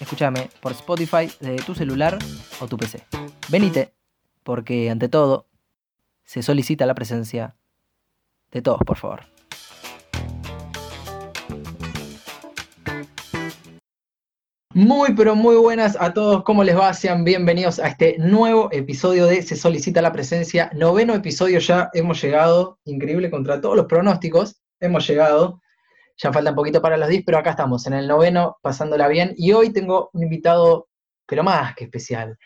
Escúchame por Spotify de tu celular o tu PC. Venite, porque ante todo se solicita la presencia de todos, por favor. Muy, pero muy buenas a todos. ¿Cómo les va? Sean bienvenidos a este nuevo episodio de Se solicita la presencia. Noveno episodio ya hemos llegado. Increíble contra todos los pronósticos. Hemos llegado. Ya falta un poquito para las 10, pero acá estamos, en el noveno, pasándola bien. Y hoy tengo un invitado, pero más que especial.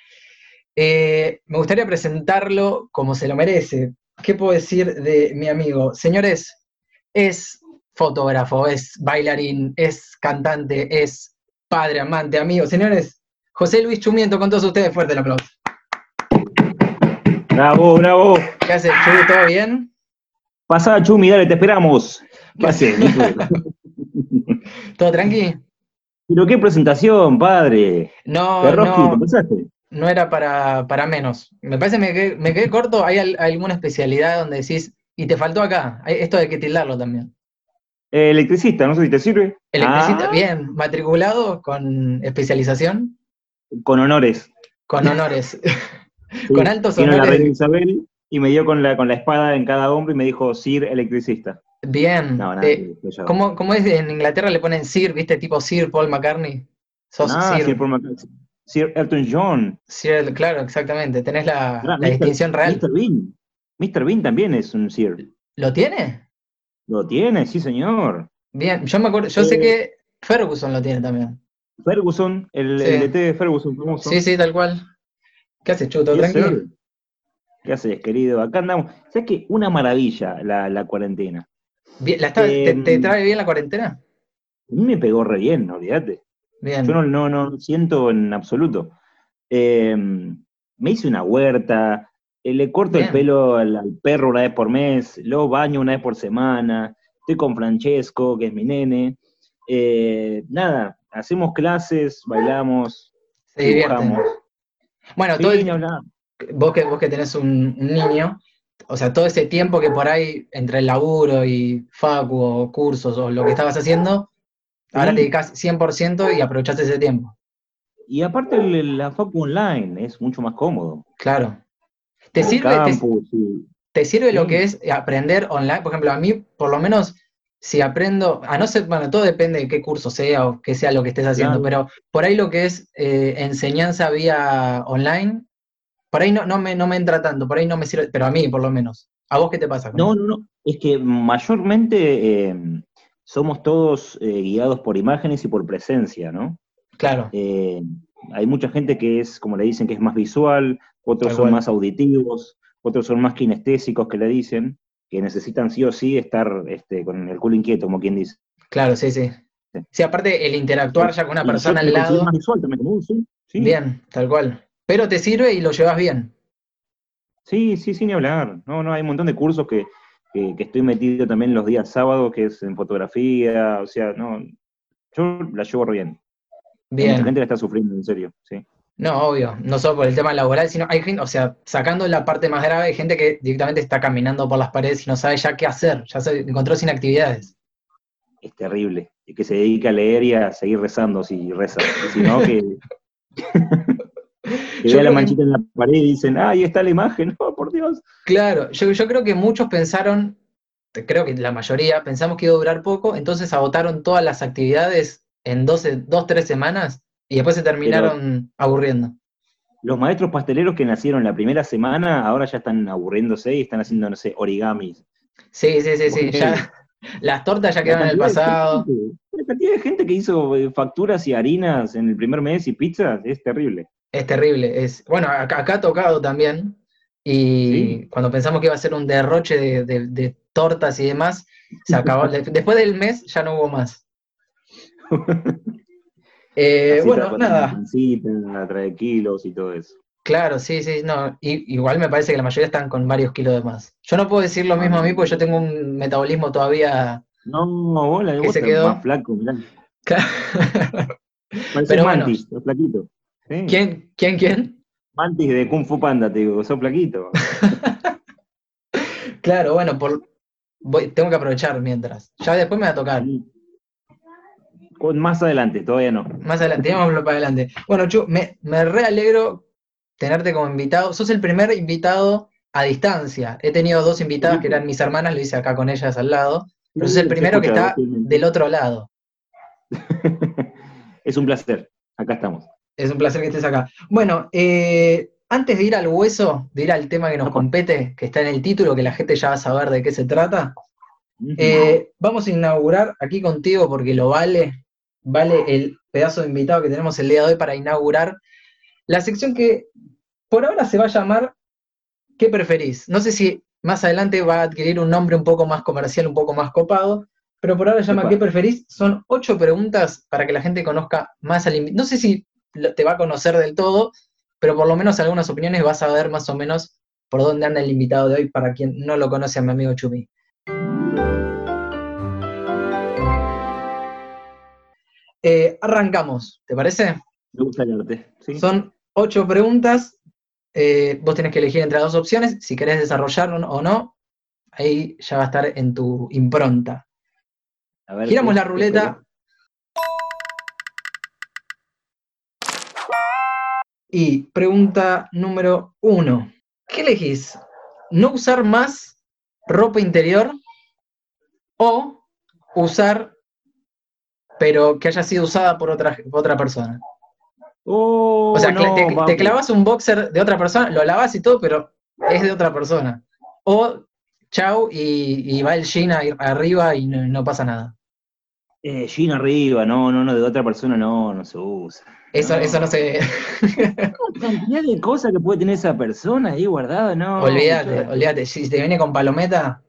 Eh, me gustaría presentarlo como se lo merece. ¿Qué puedo decir de mi amigo? Señores, es fotógrafo, es bailarín, es cantante, es padre, amante, amigo. Señores, José Luis Chumiento, con todos ustedes, fuerte el aplauso. Bravo, bravo. ¿Qué haces, Chu? ¿Todo bien? Pasá, Chumi, dale, te esperamos. ¿Qué haces? ¿Todo tranqui? Pero qué presentación, padre. No, no, no era para, para menos. Me parece que me quedé, me quedé corto. ¿Hay al- alguna especialidad donde decís, y te faltó acá? Esto hay que tildarlo también. Eh, electricista, no sé si te sirve. Electricista, Ah, bien, matriculado con especialización, Con honores. con honores. Sí. Con altos Vino la honores. reina Isabel y me dio con la, con la espada en cada hombro y me dijo, Sir electricista. Bien. No, nada. Eh, yo- ¿cómo, cómo es en Inglaterra? Le ponen Sir, ¿viste? Tipo Sir Paul McCartney. Sos Sir. Sir, Paul McCartney. Sir Elton John. Sir, claro, exactamente. Tenés la, la Mr. distinción real. Mr. Bean. Mr. Bean también es un Sir. ¿Lo tiene? Lo tiene, sí, señor. Bien, yo me acuerdo, yo sé Eh, que Ferguson lo tiene también. Ferguson, el, Sí. el DT de Ferguson famoso. Sí, sí, tal cual. ¿Qué haces, Chuto? ¿Tranquilo? ¿Qué haces, querido? Acá andamos. ¿Sabes qué? Una maravilla la, la cuarentena. Bien, ¿la está- te, te Em, trae bien la cuarentena? A mí me pegó re bien, olvídate. Bien. Yo no, no, no siento en absoluto. Eh, me hice una huerta, eh, le corto Bien. el pelo al, al perro una vez por mes, lo baño una vez por semana, estoy con Francesco, que es mi nene. Eh, nada, hacemos clases, bailamos, Se dibujamos. Bueno, Sí, todo el- vos, que, vos que tenés un, un niño, o sea, todo ese tiempo que por ahí entre el laburo y facu o cursos o lo que estabas haciendo, ahora Sí. te dedicas 100% y aprovechaste ese tiempo. Y aparte la facu online es mucho más cómodo. Claro. ¿Te El sirve, te, sirve lo que es aprender online? Por ejemplo, a mí, por lo menos, si aprendo, a no ser, bueno, todo depende de qué curso sea o qué sea lo que estés haciendo, Claro. pero por ahí lo que es eh, enseñanza vía online, por ahí no, no, me, no me entra tanto, por ahí no me sirve, pero a mí por lo menos. ¿A vos qué te pasa? con No, no, no. Es que mayormente eh, somos todos eh, guiados por imágenes y por presencia, ¿no? Claro, Eh, hay mucha gente que es, como le dicen, que es más visual, otros son más auditivos, otros son más kinestésicos que le dicen, que necesitan sí o sí estar este, con el culo inquieto, como quien dice. claro, sí, sí. Sí. Aparte el interactuar ya con una persona al lado, más visual también, como vos, sí. Sí. bien, tal cual. Pero te sirve y lo llevas bien. Sí, sí, sin hablar. No, no, hay un montón de cursos que, que, que estoy metido también los días sábados, que es en fotografía, o sea, no, yo la llevo bien. Bien. gente la está sufriendo, en serio, sí. No, obvio, no solo por el tema laboral, sino hay gente, o sea, sacando la parte más grave, hay gente que directamente está caminando por las paredes y no sabe ya qué hacer, ya se encontró sin actividades. Es terrible. Y que se dedica a leer y a seguir rezando si reza. Si no, que, que Yo vea la que- manchita en la pared y dicen, ah, ahí está la imagen, oh, por Dios. Claro, yo, yo creo que muchos pensaron, creo que la mayoría, pensamos que iba a durar poco, entonces agotaron todas las actividades en 12, dos, tres semanas y después se terminaron aburriendo. Los maestros pasteleros que nacieron la primera semana ahora ya están aburriéndose y están haciendo, no sé, origamis. Sí, sí, sí, sí, ya, las tortas ya quedaron en el pasado. gente- La cantidad de gente que hizo eh, facturas y harinas en el primer mes y pizzas es terrible. Es terrible. Es, bueno, acá, acá ha tocado también. Y Sí. cuando pensamos que iba a ser un derroche de, de- de tortas y demás, se acabó. De- Después del mes ya no hubo más. Eh, bueno, nada. trae kilos y todo eso. Claro, sí, sí, no. igual me parece que la mayoría están con varios kilos de más. Yo no puedo decir lo mismo a mí porque yo tengo un metabolismo todavía. No, vos, la, Que vos se quedó. más flaco, mirá. Parecés Pero bueno. Flaquito. Sí. ¿Quién, quién, quién? Mantis de Kung Fu Panda, te digo, sos flaquito. Claro, bueno, por, voy- tengo que aprovechar mientras. Ya después me va a tocar. Con- Más adelante, todavía no. Más adelante, digámoslo para adelante. Bueno, Chu, me, me re alegro tenerte como invitado. Sos el primer invitado a distancia. He tenido dos invitadas que eran mis hermanas, lo hice acá con ellas al lado. Pero sos el primero que está del otro lado. es un placer. Acá estamos. Es un placer que estés acá. Bueno, eh, antes de ir al hueso, de ir al tema que nos compete, que está en el título, que la gente ya va a saber de qué se trata, eh, vamos a inaugurar aquí contigo, porque lo vale, vale el pedazo de invitado que tenemos el día de hoy para inaugurar la sección que por ahora se va a llamar ¿Qué preferís? No sé si más adelante va a adquirir un nombre un poco más comercial, un poco más copado, pero por ahora se llama. ¿Qué preferís? Son ocho preguntas para que la gente conozca más al invitado. No sé si te va a conocer del todo, pero por lo menos algunas opiniones vas a ver más o menos por dónde anda el invitado de hoy para quien no lo conoce a mi amigo Chumi. Eh, arrancamos, ¿te parece? Me gusta el arte. ¿sí? Son ocho preguntas. eh, vos tenés que elegir entre dos opciones, si querés desarrollar o no. Ahí ya va a estar en tu impronta. A ver, Giramos ¿qué- la ruleta. Y pregunta número uno. ¿Qué elegís? ¿No usar más ropa interior o usar, pero que haya sido usada por otra, por otra persona? Oh, O sea, no, te, clavas un boxer de otra persona, lo lavas y todo, pero es de otra persona. O chau y, y va el jean arriba y no, no pasa nada. Eh, arriba, no, no, no, de otra persona no, no se usa. Eso No. eso no se... La cantidad de cosas que puede tener esa persona ahí guardada, no. olvídate, olvídate. Si te viene con palometa,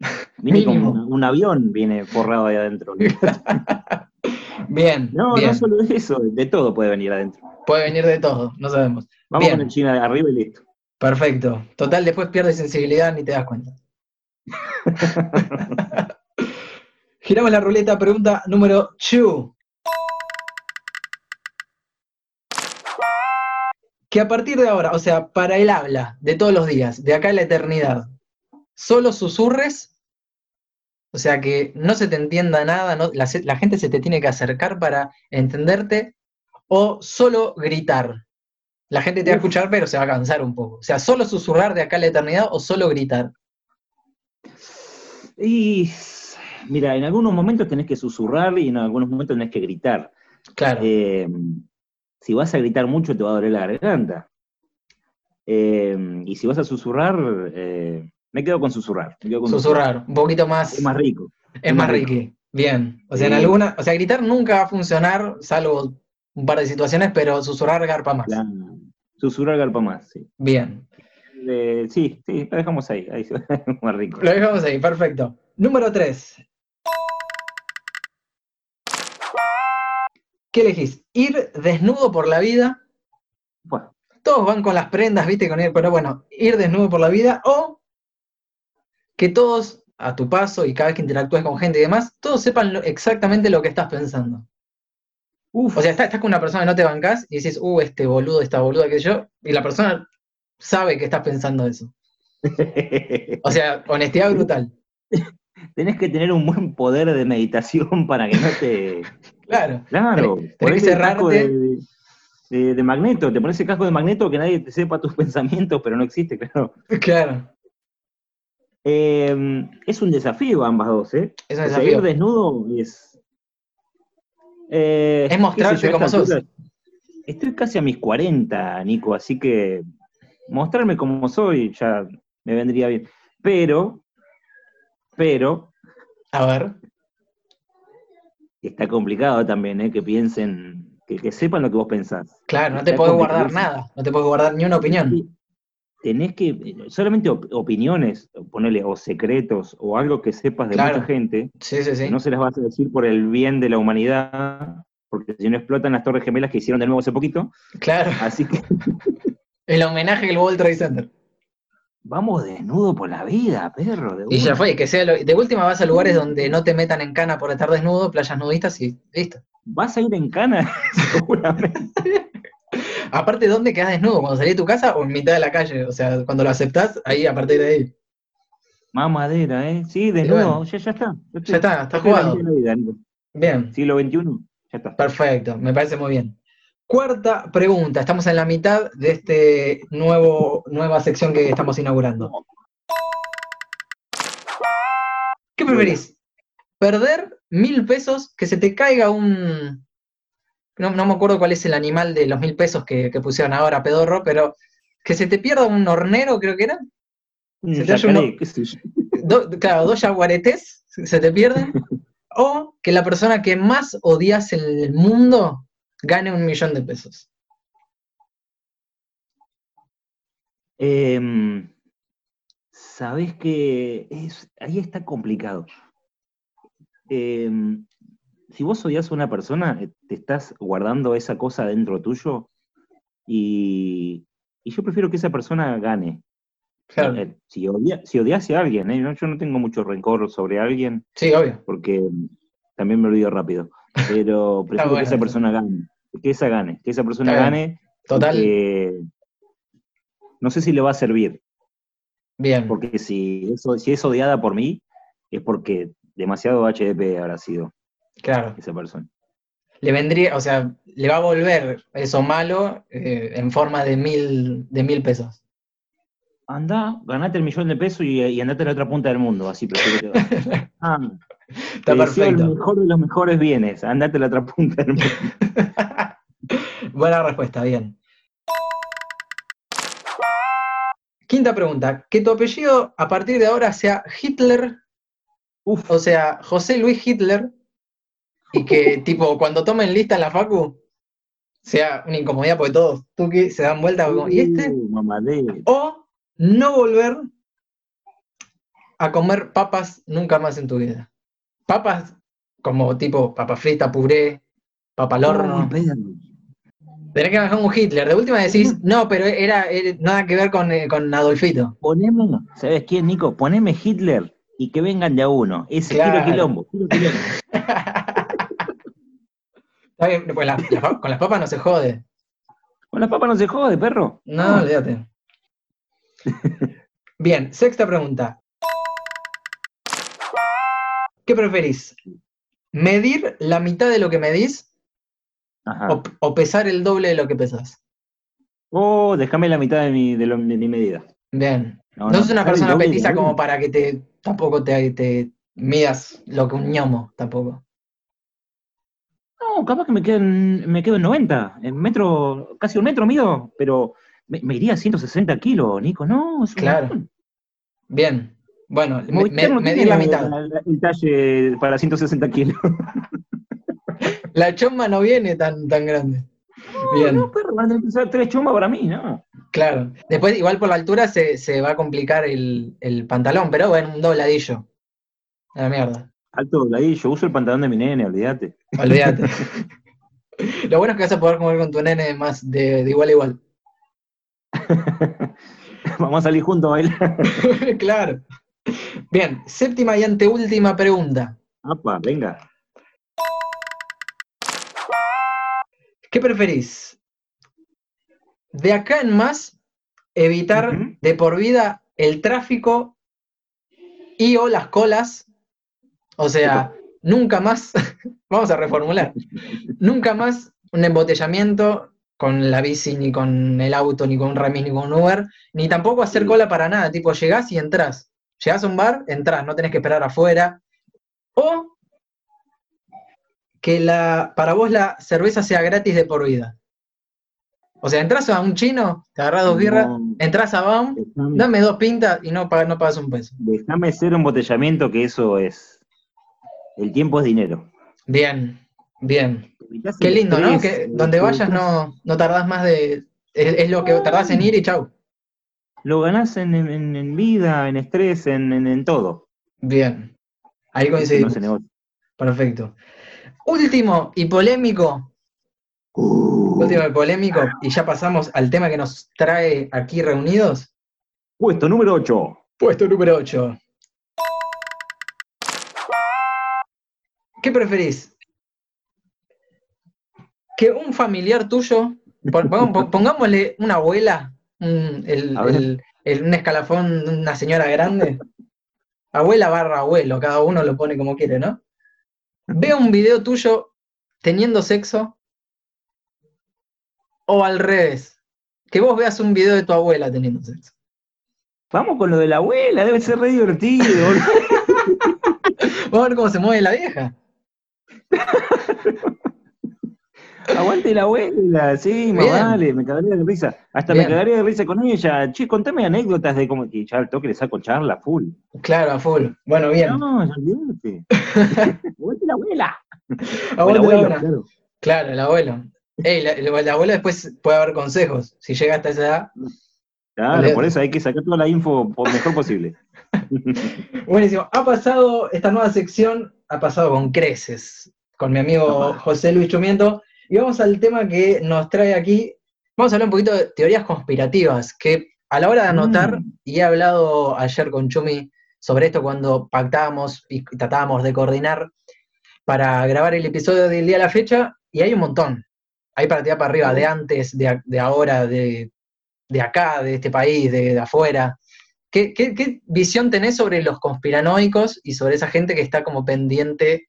Viene con mínimo. un, un avión, viene forrado ahí adentro. bien, No, bien. no solo eso, de todo puede venir adentro. Puede venir de todo, no sabemos. Vamos Bien. con el China arriba y listo. Perfecto. Total, después pierdes sensibilidad ni te das cuenta. Giramos la ruleta, pregunta número 2. Que a partir de ahora, o sea, para el habla de todos los días, de acá a la eternidad, solo susurres, o sea, que no se te entienda nada, no- la, la gente se te tiene que acercar para entenderte, o solo gritar. La gente te va a escuchar, pero se va a cansar un poco. O sea, solo susurrar de acá a la eternidad o solo gritar. Y mira, en algunos momentos tenés que susurrar y en algunos momentos tenés que gritar. Claro. Eh, si vas a gritar mucho te va a doler la garganta. Eh, y si vas a susurrar, eh, me quedo con susurrar. me quedo con Susurrar, un poquito más. Es más rico. Es más rico. Bien. O sea, en alguna. O sea, gritar nunca va a funcionar, salvo un par de situaciones, pero susurrar garpa más. La- susurrar garpa más, sí. Bien. Eh, sí, sí, lo dejamos ahí, ahí más rico. Lo dejamos ahí, perfecto. Número 3. ¿Qué elegís? ¿Ir desnudo por la vida? Bueno, Todos van con las prendas, viste, con ir, pero bueno, ir desnudo por la vida o que todos a tu paso y cada vez que interactúes con gente y demás, todos sepan lo- exactamente lo que estás pensando. uf, O sea, estás, estás con una persona que no te bancás y dices, uh, este boludo, esta boluda, que yo, y la persona sabe que estás pensando eso. O sea, honestidad brutal. tenés que tener un buen poder de meditación para que no te. Claro. Claro, Tenés- que cerrarte. de, de- de magneto, te pones el casco de magneto que nadie te sepa tus pensamientos, pero no existe, claro. Claro. Eh, es un desafío ambas dos, ¿eh? Es un desafío. ir desnudo es. eh, Es mostrarte como sos. altura- Estoy casi a mis 40, Nico, así que mostrarme como soy ya me vendría bien. Pero, pero, A ver. Está complicado también, ¿eh? Que piensen, que, que sepan lo que vos pensás. Claro, no te Está puedes guardar nada. No te puedes guardar ni una opinión. Tenés que, solamente op- opiniones, ponerle, o secretos, o algo que sepas de Claro. mucha gente, Sí, sí, sí. no se las vas a decir por el bien de la humanidad, porque si no explotan las torres gemelas que hicieron de nuevo hace poquito. Claro. Así que El homenaje al World Trade Center. Vamos desnudo por la vida, perro. de Y ya fue, que sea lo- de última vas a lugares donde no te metan en cana por estar desnudo, playas nudistas y listo. Vas a ir en cana, seguramente. Aparte, ¿dónde quedas desnudo? ¿Cuando salís de tu casa o en mitad de la calle? O sea, cuando lo aceptás, ahí a partir de ahí. Más madera, ¿eh? Sí, desnudo, bueno. ya, ya está. Ya, Ya está, está jugado. vida. Bien, Siglo XXI, ya está. perfecto, me parece muy bien. Cuarta pregunta, estamos en la mitad de este nuevo nueva sección que estamos inaugurando. ¿Qué preferís? ¿Perder mil pesos, que se te caiga un... No, no me acuerdo cuál es el animal de los mil pesos que, que pusieron ahora, pedorro, pero que se te pierda un hornero, creo que era. Se te yacaré. Do- claro, dos yaguaretés se te pierden. o que la persona que más odias en el mundo gane un millón de pesos. Em, Sabes que es, ahí está complicado. Em, si vos odias a una persona, eh, te estás guardando esa cosa dentro tuyo y, y yo prefiero que esa persona gane. Claro. Eh, si, odia, si odiase a alguien, ¿eh? Yo no tengo mucho rencor sobre alguien Sí, obvio. porque también me olvido rápido, pero prefiero bueno que esa persona gane, que esa gane, que esa persona Está bien. gane, Total, no sé si le va a servir, bien. porque si, eso, si es odiada por mí, es porque demasiado HDP habrá sido Claro. esa persona. Le vendría, o sea, le va a volver eso malo eh, en forma de mil, de mil pesos. Anda, ganate el millón de pesos y, y andate a la otra punta del mundo, así prefiero que. Ah, Está te deseo el perfecto. mejor de los mejores bienes, andate a la otra punta del mundo. Buena respuesta, bien. Quinta pregunta. Que tu apellido a partir de ahora sea Hitler, Uf, o sea, José Luis Hitler, y que tipo cuando tomen lista en la facu sea una incomodidad porque todos tuki se dan vuelta como, ¿y este? uh. O no volver a comer papas nunca más en tu vida. Papas como tipo papa frita, puré, papa al horno. Perro. Tenés que bajar un Hitler. De última decís, no, pero era, era nada que ver con, eh, con Adolfito. Poneme, ¿sabes quién, Nico? Poneme Hitler y que vengan de a uno. Ese Claro. tiro quilombo, tiro quilombo. Está bien, pues la- la pa- con las papas no se jode. Con las papas no se jode, perro. No, olvídate. Bien, sexta pregunta. ¿Qué preferís? ¿Medir la mitad de lo que medís Ajá. o, o pesar el doble de lo que pesas? Oh, déjame la mitad de mi, de lo- de mi medida. Bien. No, No, sos una persona petiza como para que te tampoco te, te midas lo que un ñomo, tampoco. No, capaz que me quedo en, me quedo en 90, en metro, casi un metro mido, pero me, me iría a 160 kilos, Nico. No, es Claro. montón. Bien. Bueno, me, no la mitad. la- el talle para 160 kilos. La chomba no viene tan, tan grande. Bien, No, perro, van a usar tres chumbas para mí, ¿no? claro. Después, igual por la altura se, se va a complicar el, el pantalón, pero bueno, un dobladillo. A la mierda. Alto dobladillo, uso el pantalón de mi nene, olvídate. Olvídate. Lo bueno es que vas a poder comer con tu nene más de, de igual a igual. Vamos a salir juntos a bailar. claro. Bien, séptima y anteúltima pregunta. Apa, venga. ¿Qué preferís? De acá en más, evitar de por vida el tráfico y o las colas. O sea, nunca más, vamos a reformular, nunca más un embotellamiento con la bici, ni con el auto, ni con un remis, ni con un Uber, ni tampoco hacer cola para nada, tipo llegás y entrás. Llegás a un bar, entrás, no tenés que esperar afuera. O que la, para vos la cerveza sea gratis de por vida. O sea, entras a un chino, te agarras dos birras, No, entras a BAM, dame dos pintas y no, pagas no pagas un peso. Déjame ser embotellamiento, que eso es. El tiempo es dinero. Bien, bien. Qué lindo, ¿no? Que donde vayas no, no tardás más de... Es, es lo que tardás en ir y chau. Lo ganás en, en- en vida, en estrés, en, en- en todo. Bien. Ahí no coincidimos. Perfecto. Último y polémico. Uh, Último y polémico. Y ya pasamos al tema que nos trae aquí reunidos. puesto número 8. Puesto número 8. ¿Qué preferís? Que un familiar tuyo, pon- pon- pon- pongámosle una abuela, un, el- el- el- un escalafón de una señora grande, abuela barra abuelo, cada uno lo pone como quiere, ¿no? Vea un video tuyo teniendo sexo o al revés, que vos veas un video de tu abuela teniendo sexo. Vamos con lo de la abuela, debe ser re divertido. Vamos a ver cómo se mueve la vieja. Aguante la abuela, sí, más vale, me cagaría de risa. Hasta Bien. me cagaría de risa con ella. Che, contame anécdotas de cómo que ya al toque le saco charla full. Claro, a full. Bueno, bien. No, ya olvídate. Aguante la abuela. Aguante la abuela. claro. Claro, el abuelo. Ey, la, el, el abuelo después puede dar consejos. Si llega hasta esa edad. Claro, por eso hay que sacar toda la info por mejor posible. Buenísimo. Ha pasado, esta nueva sección ha pasado con creces, con mi amigo. José Luis Chumiento. Y vamos al tema que nos trae aquí. Vamos a hablar un poquito de teorías conspirativas, que a la hora de anotar, Mm. y he hablado ayer con Chumi sobre esto cuando pactábamos y tratábamos de coordinar para grabar el episodio del día a la fecha, y hay un montón. Hay para tirar para arriba, de antes, de, ahora, de, de acá, de este país, de, de afuera. ¿Qué, qué, qué visión tenés sobre los conspiranoicos y sobre esa gente que está como pendiente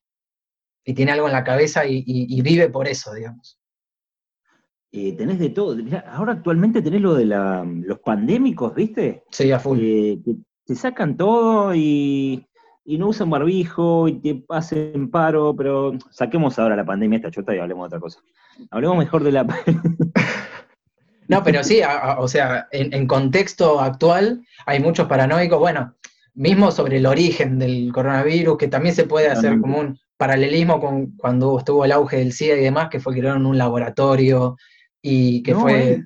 y tiene algo en la cabeza y, y- y vive por eso, digamos? Eh, tenés de todo. Mirá, ahora actualmente tenés lo de la- los pandémicos, ¿viste? Sí, a full. Eh, que te sacan todo y, y no usan barbijo y te hacen paro, pero saquemos ahora la pandemia esta chota y hablemos de otra cosa. Hablemos mejor de la... No, pero sí, a- a- o sea, en, en contexto actual hay muchos paranoicos, bueno, mismo sobre el origen del coronavirus, que también se puede hacer como un paralelismo con cuando estuvo el auge del SIDA y demás, que fue que crearon un laboratorio y que No, fue, eh,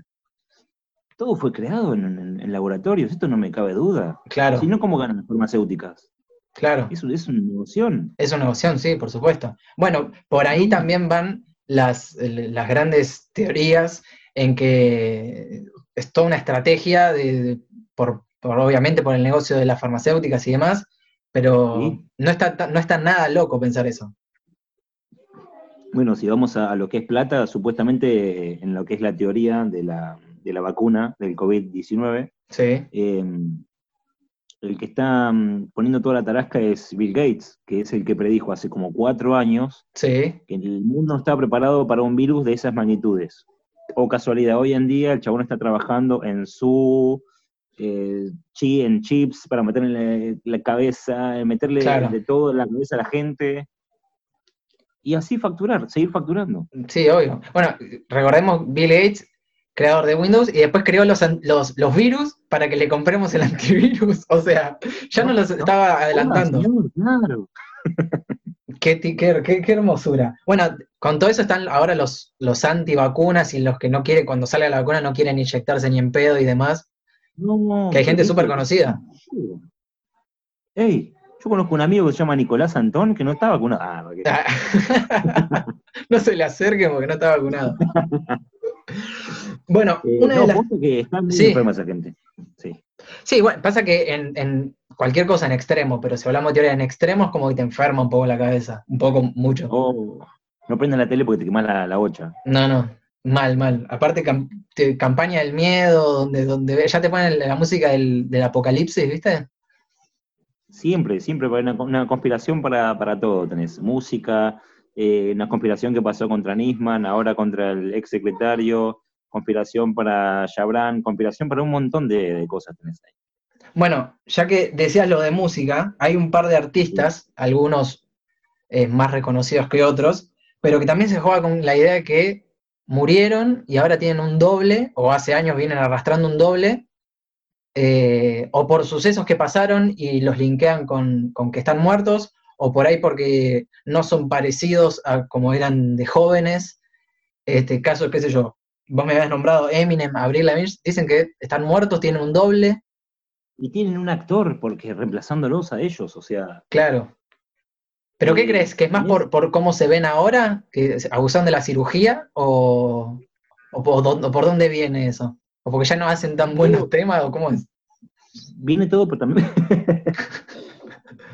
Todo fue creado en, en- en laboratorios, esto no me cabe duda. claro, Si no, ¿cómo ganan las farmacéuticas? claro. Es, es una negoción. Es una opción, sí, por supuesto. Bueno, por ahí también van las, las grandes teorías en que es toda una estrategia de, de- por, por, obviamente por el negocio de las farmacéuticas y demás, pero Sí. no, está, no está nada loco pensar eso. Bueno, si vamos a, a lo que es plata, supuestamente en lo que es la teoría de la, de la vacuna del COVID-19, Sí, eh, el que está mm, poniendo toda la tarasca es Bill Gates, que es el que predijo hace como cuatro años sí, que el mundo no estaba preparado para un virus de esas magnitudes. O casualidad, hoy en día el chabón está trabajando en su eh, chi, en chips para meterle la, cabeza, eh, meterle Claro. de todo en la cabeza a la gente. Y así facturar, seguir facturando. sí, obvio. Bueno, recordemos Bill Gates, creador de Windows, y después creó los, los, los virus para que le compremos el antivirus. O sea, ya no los No, estaba adelantando. Ah, señor, claro. Qué, qué- qué- qué hermosura. Bueno, con todo eso están ahora los, los antivacunas y los que no quieren, cuando salga la vacuna, no quieren inyectarse ni en pedo y demás. No, Que hay gente ¿qué- súper conocida. Ey, yo conozco un amigo que se llama Nicolás Antón que no está vacunado. Ah, porque- no se le acerquen porque no está vacunado. Bueno, Eh, una no, de las. que está muy Sí. enferma esa gente. Sí. Sí, bueno, pasa que en, en cualquier cosa en extremo, pero si hablamos de teoría en extremos, como que te enferma un poco la cabeza. Un poco, mucho. Oh, no prendan la tele porque te quemas la, la bocha. No, no, mal, mal. Aparte, cam- te- campaña del miedo, donde, donde ya te ponen la música del, del apocalipsis, ¿viste? Siempre, siempre una, una conspiración para, para todo. Tenés música, eh, una conspiración que pasó contra Nisman, ahora contra el ex secretario, conspiración para Chabran, conspiración para un montón de, de cosas tenés ahí. Bueno, ya que decías lo de música, hay un par de artistas, algunos eh, más reconocidos que otros, pero que también se juega con la idea de que murieron y ahora tienen un doble, o hace años vienen arrastrando un doble, eh, o por sucesos que pasaron y los linkean con, con que están muertos, o por ahí porque no son parecidos a como eran de jóvenes. Este caso, qué sé yo, vos me habías nombrado Eminem, Avril Lavigne, dicen que están muertos, tienen un doble, Y tienen un actor, porque reemplazándolos a ellos, o sea, claro. ¿Pero qué crees? ¿Que es más por, por cómo se ven ahora? ¿Que abusan de la cirugía? ¿O, o por, dónde viene eso? ¿O porque ya no hacen tan buenos temas? ¿O cómo es? Viene todo, pero también.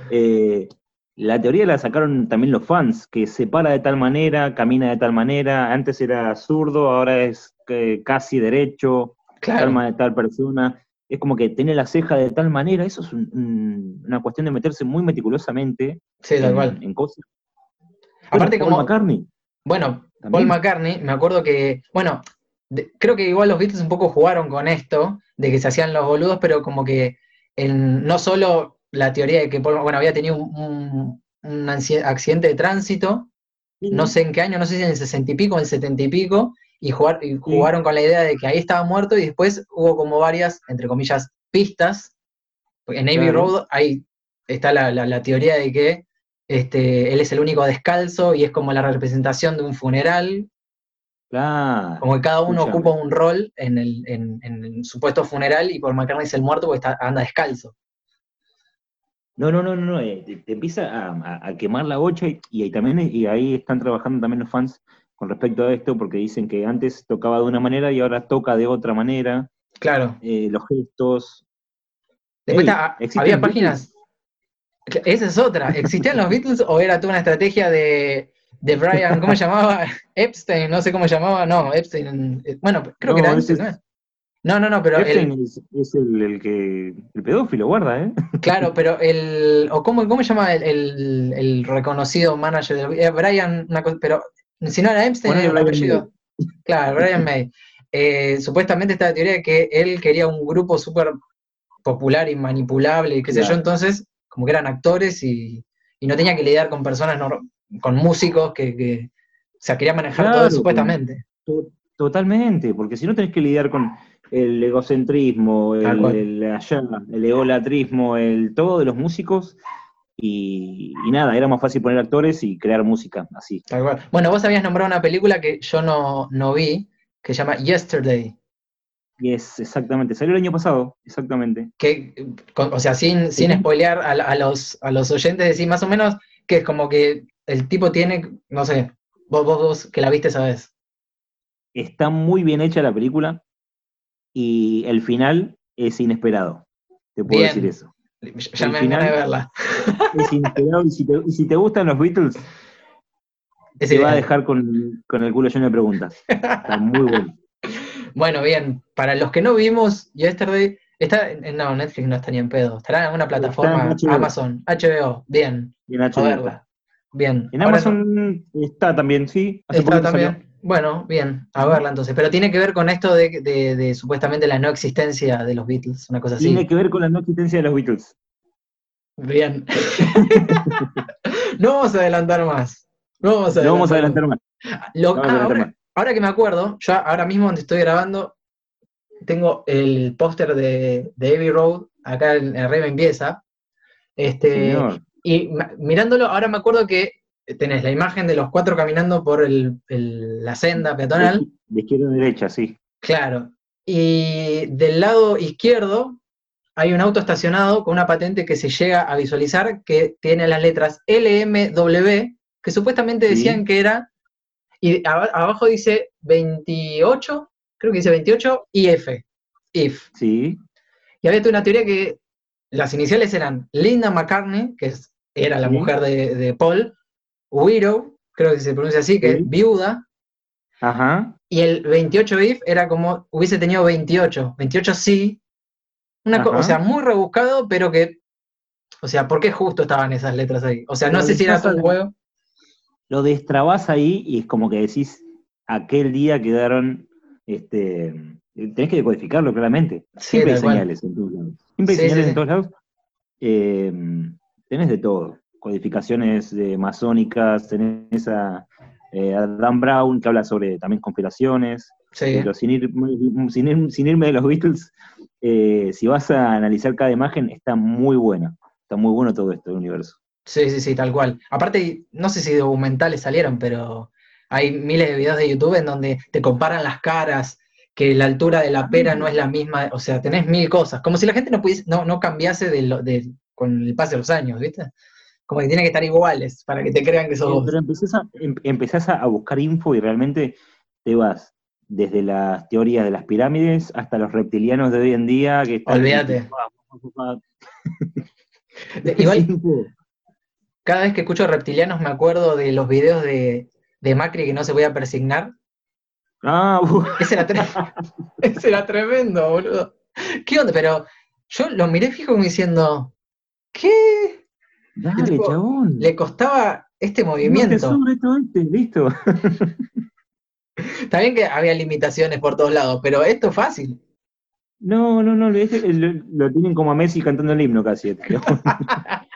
Eh, la teoría la sacaron también los fans, que se para de tal manera, camina de tal manera. Antes era zurdo, ahora es eh, casi derecho, calma de tal persona. Es como que tiene la ceja de tal manera. Eso es una cuestión de meterse muy meticulosamente sí, en, en cosas. Aparte, como. McCartney. Bueno, Paul McCartney, me acuerdo que. Bueno, creo que igual los Beatles un poco jugaron con esto, de que se hacían los boludos, pero como que no solo la teoría de que Paul, bueno, había tenido un, accidente de tránsito, no sé en qué año, no sé si en el sesenta y pico o en el setenta y pico, y, jugaron con la idea de que ahí estaba muerto y después hubo como varias, entre comillas, pistas. En Navy Road ahí está la, teoría de que este, él es el único descalzo y es como la representación de un funeral. Como que cada uno ocupa un rol en el, en, supuesto funeral y por McCartney es el muerto porque está, anda descalzo. No, no, no, no, no. Eh, te, empieza a, quemar la bocha y, ahí también y ahí están trabajando también los fans con respecto a esto, porque dicen que antes tocaba de una manera y ahora toca de otra manera. Claro. Eh, los gestos. Después había páginas. Esa es otra. ¿Existían los Beatles o era toda una estrategia de, de Brian, ¿cómo se llamaba? Epstein, no sé cómo se llamaba, no, Epstein. Eh, bueno, creo que era Epstein, ¿no? No, no, no, pero Epstein es, el, que el pedófilo guarda, ¿eh? Claro, pero el o cómo, cómo se llama el, el, reconocido manager de Brian, una cosa, pero si no era Epstein, era el apellido. Claro, Brian May. Eh, supuestamente está la teoría de que él quería un grupo súper popular y manipulable y qué sé yo, entonces, como que eran actores y, no tenía que lidiar con personas, con músicos que, o sea, quería manejar todo supuestamente. Totalmente, porque si no tenés que lidiar con el egocentrismo, el, el, el egolatrismo, el todo de los músicos, y, nada, era más fácil poner actores y crear música así. Bueno, vos habías nombrado una película que yo no, no vi, que se llama Yesterday. es exactamente. Salió el año pasado, exactamente. Que, o sea, sin, sin spoilear a, los, a los oyentes, decir más o menos que es como que el tipo tiene, no sé, vos, vos, vos que la viste sabes. Está muy bien hecha la película y el final es inesperado. Te puedo decir eso. Ya me final, de verla. Es y si, te, y si te gustan los Beatles, te va a dejar con, con, el culo lleno de preguntas. Está muy bueno. Bueno, bien. Para los que no vimos Yesterday, está no, Netflix no está ni en pedo. Estará en alguna plataforma, Amazon, HBO, bien. Y en verla. Bien. En Amazon está también, sí. está también. Bueno, bien, a verla entonces. Pero tiene que ver con esto de, supuestamente la no existencia de los Beatles, una cosa así. Tiene que ver con la no existencia de los Beatles. Bien. no vamos a adelantar más. No vamos a adelantar, más. ahora, que me acuerdo, yo ahora mismo donde estoy grabando, tengo el póster de, de Abbey Road, acá en, Arriba empieza. Este, y mirándolo, ahora me acuerdo que tenés la imagen de los cuatro caminando por la senda peatonal. De izquierda a derecha, sí. Claro. Y del lado izquierdo hay un auto estacionado con una patente que se llega a visualizar que tiene las letras LMW, que supuestamente decían que era, y abajo dice 28, creo que dice 28 IF. IF. Sí. Y había una teoría que las iniciales eran Linda McCartney, que era la mujer de, de Paul, widow, creo que se pronuncia así, que es viuda. Ajá. Y el 28 if era como hubiese tenido 28. 28 sí. Una o sea, muy rebuscado, pero que. O sea, ¿por qué justo estaban esas letras ahí? O sea, no sé si era todo un juego. Lo destrabas ahí y es como que decís, aquel día quedaron. Este, tenés que decodificarlo claramente. Siempre hay señales en todos lados. Siempre hay señales en todos lados. Eh, tenés de todo codificaciones eh, masónicas, tenés a, eh, Dan Brown que habla sobre también conspiraciones, pero sin, ir, sin, irme de los Beatles, eh, si vas a analizar cada imagen, está muy buena, está muy bueno todo esto del universo. Sí, sí, sí, tal cual. Aparte, no sé si documentales salieron, pero hay miles de videos de YouTube en donde te comparan las caras, que la altura de la pera no es la misma, o sea, tenés mil cosas, como si la gente no, pudiese, no, no cambiase de lo, de, con el paso de los años, ¿viste? Como que tienen que estar iguales para que te crean que sos vos. Pero empezás a, em- empezás a buscar info y realmente te vas desde las teorías de las pirámides hasta los reptilianos de hoy en día que están... Olvídate. De- Igual, cada vez que escucho reptilianos me acuerdo de los videos de, de Macri que no se podía persignar. Ah, uh, Ese era, ese era tremendo, boludo. ¿Qué onda? Pero yo lo miré fijo como diciendo, ¿qué? Dale, tipo, chabón. Le costaba este No te movimiento. todo este, listo. Está bien que había limitaciones por todos lados, pero esto es fácil. No, no, no, este- lo, lo tienen como a Messi cantando el himno casi. este.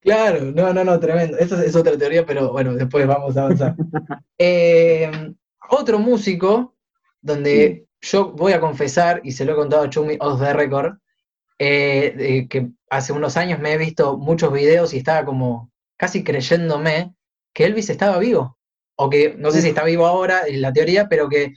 Claro, no, no, no, tremendo. Esa es otra teoría, pero bueno, después vamos a avanzar. Eh, otro músico, donde yo voy a confesar, y se lo he contado a Chumi off the record, eh, que hace unos años me he visto muchos videos y estaba como casi creyéndome que Elvis estaba vivo. O que, no sé si está vivo ahora, en la teoría, pero que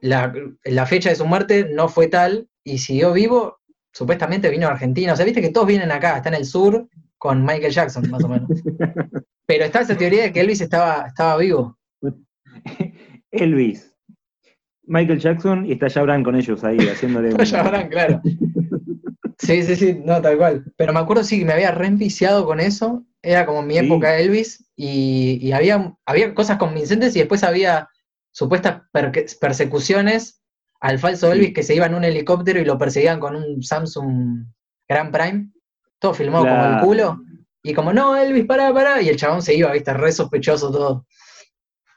la, la fecha de su muerte no fue tal y siguió vivo. Supuestamente vino a Argentina. O sea, viste que todos vienen acá, está en el sur con Michael Jackson, más o menos. Pero está esa teoría de que Elvis estaba, estaba vivo. Elvis, Michael Jackson y está Jabran con ellos ahí haciéndole. Ya verán, claro. Sí, sí, sí, no, tal cual. Pero me acuerdo sí que me había reenviciado con eso. Era como mi Sí. época Elvis y, y había, había cosas convincentes y después había supuestas persecuciones al falso Sí. Elvis que se iba en un helicóptero y lo perseguían con un Samsung Grand Prime. Todo filmado como el culo. Y como, no, Elvis, pará, pará. Y el chabón se iba, viste, re sospechoso todo.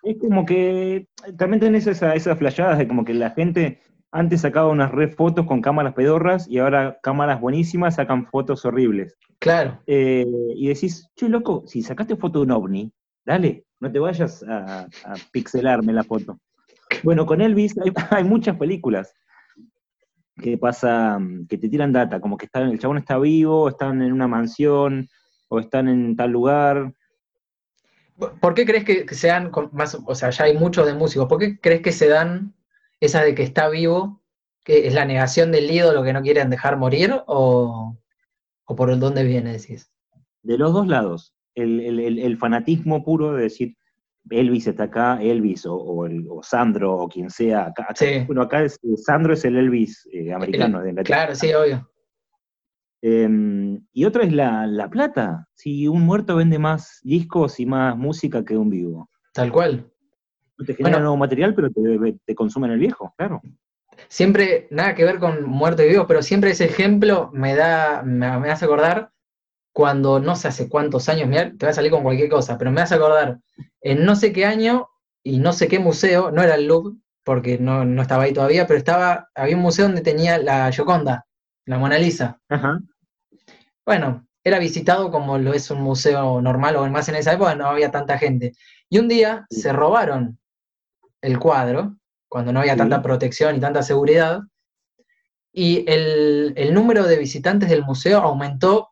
Es como que también tenés esa, esas flashadas de como que la gente antes sacaba unas red fotos con cámaras pedorras y ahora cámaras buenísimas sacan fotos horribles. Claro. Eh, y decís, che, loco, si sacaste foto de un ovni, dale, no te vayas a, a pixelarme la foto. Bueno, con Elvis hay, hay muchas películas que pasa, que te tiran data, como que el chabón está vivo, están en una mansión, o están en tal lugar. ¿Por qué crees que, que se dan con más, o sea, ya hay muchos de músicos, ¿por qué crees que se dan esa de que está vivo, que es la negación del ídolo que no quieren dejar morir, o, o por dónde viene, decís? De los dos lados, el, el- el- el fanatismo puro de decir, Elvis está acá, Elvis, o, o el- o Sandro, o quien sea, acá, acá- Sí. bueno, acá es, Sandro es el Elvis eh, americano de. Claro, sí, obvio. Em, y otra es la, la plata. Si un muerto vende más discos y más música que un vivo. Tal cual. Te genera Bueno. nuevo material, pero te, te consumen el viejo, claro. Siempre, nada que ver con muerto y vivo, pero siempre ese ejemplo me da, me, me hace acordar cuando no sé hace cuántos años, mirá, te va a salir con cualquier cosa, pero me hace acordar en no sé qué año y no sé qué museo, no era el Louvre, porque no, no estaba ahí todavía, pero estaba, había un museo donde tenía la Gioconda, la Mona Lisa. Ajá. Bueno, era visitado como lo es un museo normal, o más en esa época no había tanta gente. Y un día Sí. se robaron el cuadro, cuando no había Sí. tanta protección y tanta seguridad, y el, el número de visitantes del museo aumentó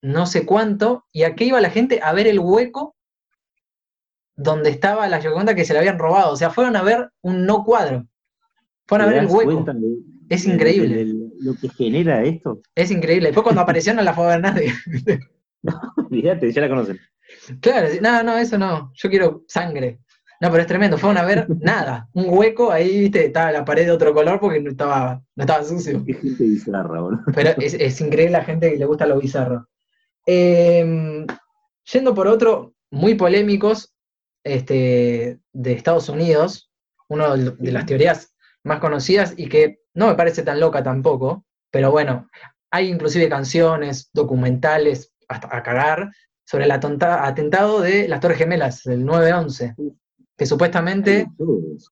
no sé cuánto, y aquí iba la gente a ver el hueco donde estaba la Gioconda que se le habían robado. O sea, fueron a ver un no cuadro. Fueron a ¿Te ver el hueco. de- Es increíble. de- de lo que genera esto. Es increíble. Después cuando apareció no la fue a ver nadie. Fíjate, ya la conocen. Claro, no, no, eso no. Yo quiero sangre. No, pero es tremendo. Fueron a ver nada. Un hueco ahí, viste, estaba la pared de otro color porque no estaba, no estaba sucio. Qué gente bizarra, boludo. Pero es, es increíble la gente que le gusta lo bizarro. Eh, yendo por otro, muy polémicos, este, de Estados Unidos, una de las teorías más conocidas y que no me parece tan loca tampoco, pero bueno, hay inclusive canciones, documentales, hasta a cagar, sobre el atentado de las Torres Gemelas, del 9-11, que supuestamente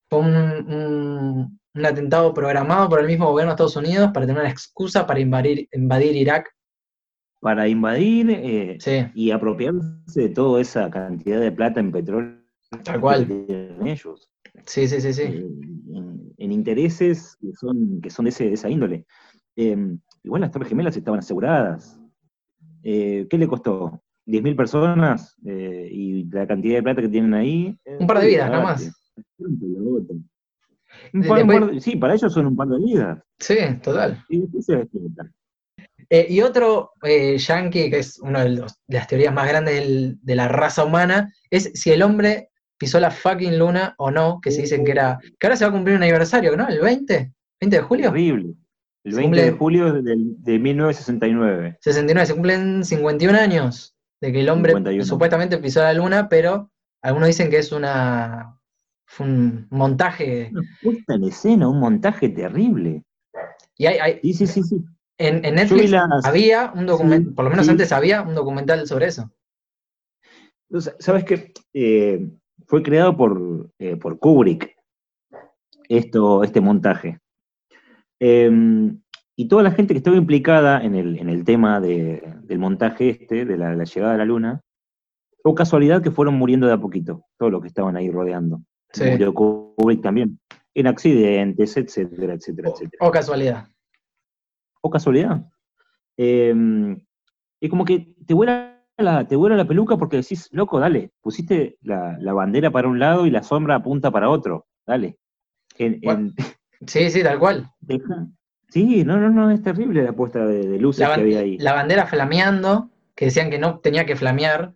fue un, un- un atentado programado por el mismo gobierno de Estados Unidos para tener una excusa para invadir, invadir Irak. Para invadir eh, Sí, y apropiarse de toda esa cantidad de plata en petróleo Tal cual. que tienen ellos. sí, sí, sí, sí. eh, en, en intereses que son, que son de, ese- de esa índole. Eh, igual las Torres Gemelas estaban aseguradas. Eh, ¿Qué le costó? ¿10.000 personas? Eh, y la cantidad de plata que tienen ahí. eh, Un par de vidas. Un De- par- un después- par de- sí, para ellos son un par de vidas. Sí, total. Y. Eh, y otro eh, yankee, que es una de, los- de las teorías más grandes del- de la raza humana, es si el hombre pisó la fucking luna o no, que se dicen que era. que ahora se va a cumplir un aniversario, ¿no? ¿El 20? ¿20 de julio? El Se 20 de julio del- de 1969. 69, se cumplen 51 años de que el hombre 51. supuestamente pisó la luna, pero algunos dicen que es una. fue un montaje. Una puesta en escena, un montaje terrible. Y hay, hay- Sí, sí, sí, sí. en, en Netflix las- había un documental, Sí, por lo menos sí. antes había un documental sobre eso. ¿Sabes qué? Eh, fue creado por, eh, por Kubrick, esto, este montaje. Eh, y toda la gente que estaba implicada en el, en el tema de- del montaje este, de la, la llegada a la luna, fue casualidad que fueron muriendo de a poquito, todos los que estaban ahí rodeando. Sí. Murió Kubrick también, en accidentes, etcétera, etcétera, O, etcétera. o casualidad. o casualidad. Eh, es como que te vuela, la, te vuela la peluca porque decís, loco, dale, pusiste la, la bandera para un lado y la sombra apunta para otro, dale. En- en- Sí, sí, tal cual. deja- Sí, no, no, no, es terrible la puesta de, de luces La, que había ahí. la bandera flameando, que decían que no tenía que flamear.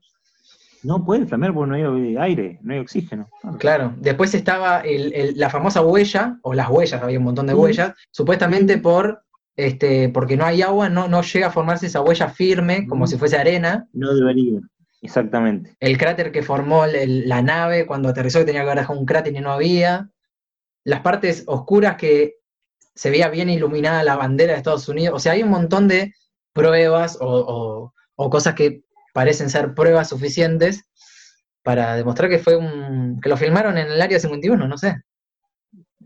No puede flamear porque no hay aire, no hay oxígeno. Claro. Después estaba el- el- la famosa huella, o las huellas, había un montón de Sí. huellas, supuestamente por este, porque no hay agua, no, no llega a formarse esa huella firme, como Mm. si fuese arena. No debería, exactamente. El cráter que formó el- la nave cuando aterrizó, que tenía que haber dejado un cráter y no había. Las partes oscuras que se veía bien iluminada la bandera de Estados Unidos. O sea, hay un montón de pruebas o, o- o cosas que parecen ser pruebas suficientes para demostrar que fue un. que lo filmaron en el área 51, no sé.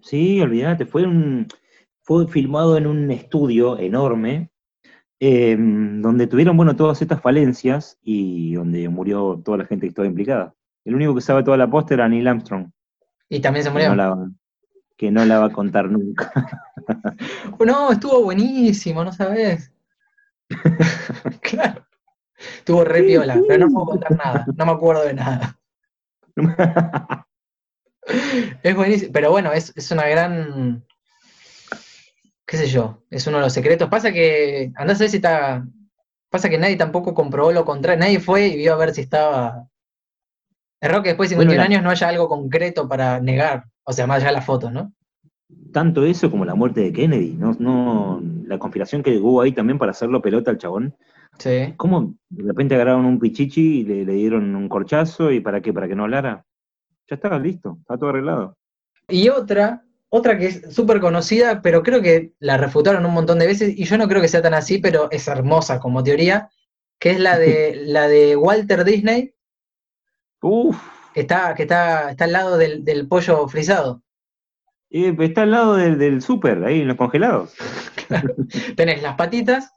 Sí, olvídate, fue un fue filmado en un estudio enorme, eh, donde tuvieron, bueno, todas estas falencias y donde murió toda la gente que estaba implicada. El único que sabe toda la posta era Neil Armstrong, Y también se murió. no la, que no la va a contar nunca. No, estuvo buenísimo, ¿no sabes? claro. Estuvo re piola, pero no puedo contar nada, no me acuerdo de nada. Es buenísimo, pero bueno, es, es una gran, qué sé yo, es uno de los secretos. Pasa que, andás a ver si está, pasa que nadie tampoco comprobó lo contrario, nadie fue y vio a ver si estaba... Es raro que después de 51 Bueno, la- años no haya algo concreto para negar, o sea, más allá de las fotos, ¿no? Tanto eso como la muerte de Kennedy, no, no, la conspiración que hubo ahí también para hacerlo pelota al chabón. Sí. ¿Cómo de repente agarraron un pichichi y le, le dieron un corchazo y para qué? ¿Para que no hablara? Ya estaba listo, está todo arreglado. Y otra, otra que es súper conocida, pero creo que la refutaron un montón de veces, y yo no creo que sea tan así, pero es hermosa como teoría, que es la de, la de Walter Disney, Uf, está, que está, está al lado del, del pollo frisado. eh, está al lado del, del súper, ahí en los congelados. Tenés las patitas,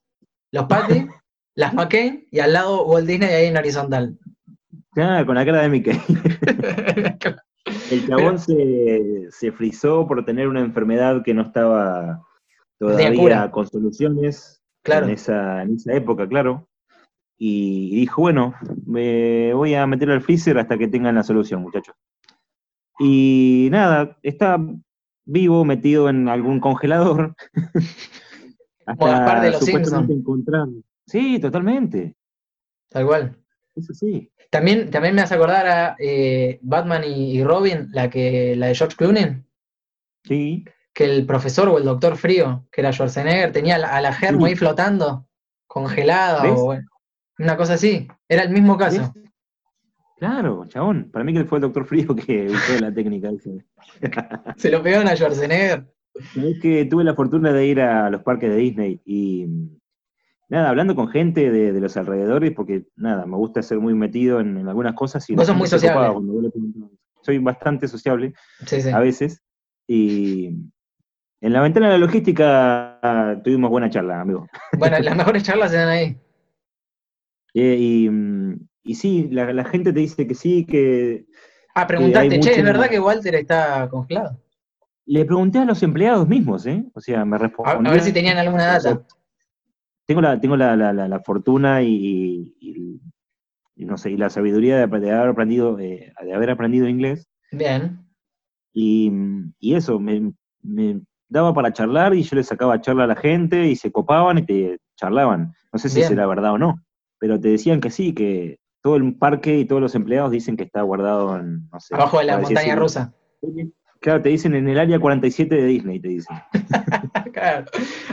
los patis, las McCain, y al lado Walt Disney ahí en horizontal. Claro, con la cara de Mickey. El chabón se, se frizó por tener una enfermedad que no estaba todavía con soluciones Claro. en, esa, en esa época, claro. Y dijo, bueno, me voy a meter al freezer hasta que tengan la solución, muchachos. Y nada, está vivo, metido en algún congelador. Como Gaspar de los supuestamente encontrar. Sí, totalmente. Tal cual. Eso sí. También, también me hace acordar a eh, Batman y, y Robin, la, que, la de George Clooney. Sí. que el profesor o el doctor frío, que era Schwarzenegger, tenía a la, a la germo ahí flotando, congelada o una cosa así. Era el mismo caso. Claro, chabón. Para mí que fue el doctor Frío que usó la técnica. Se lo pegaron a Schwarzenegger. Es que tuve la fortuna de ir a los parques de Disney y nada, hablando con gente de, de los alrededores, porque nada, me gusta ser muy metido en, en algunas cosas y Vos sos muy sociable. Soy bastante sociable Sí, sí. a veces y en la ventana de la logística tuvimos buena charla, amigo. Bueno, las mejores charlas se dan ahí. Eh, y, y sí, la, la gente te dice que sí, que Ah, preguntaste, che, ¿es verdad que Walter está congelado? le pregunté a los empleados mismos, ¿eh? O sea, me respondieron. a ver si tenían alguna data. tengo la, tengo la, la- la- la fortuna y, y- y no sé, y la sabiduría de, haber aprendido, eh, de haber aprendido inglés, Bien. y, y eso, me, me daba para charlar y yo le sacaba charla a la gente y se copaban y te, charlaban. No sé si será verdad o no, pero te decían que sí, que todo el parque y todos los empleados dicen que está guardado en, no sé. Abajo de la montaña rusa. Claro, te dicen en el área 47 de Disney, te dicen. claro.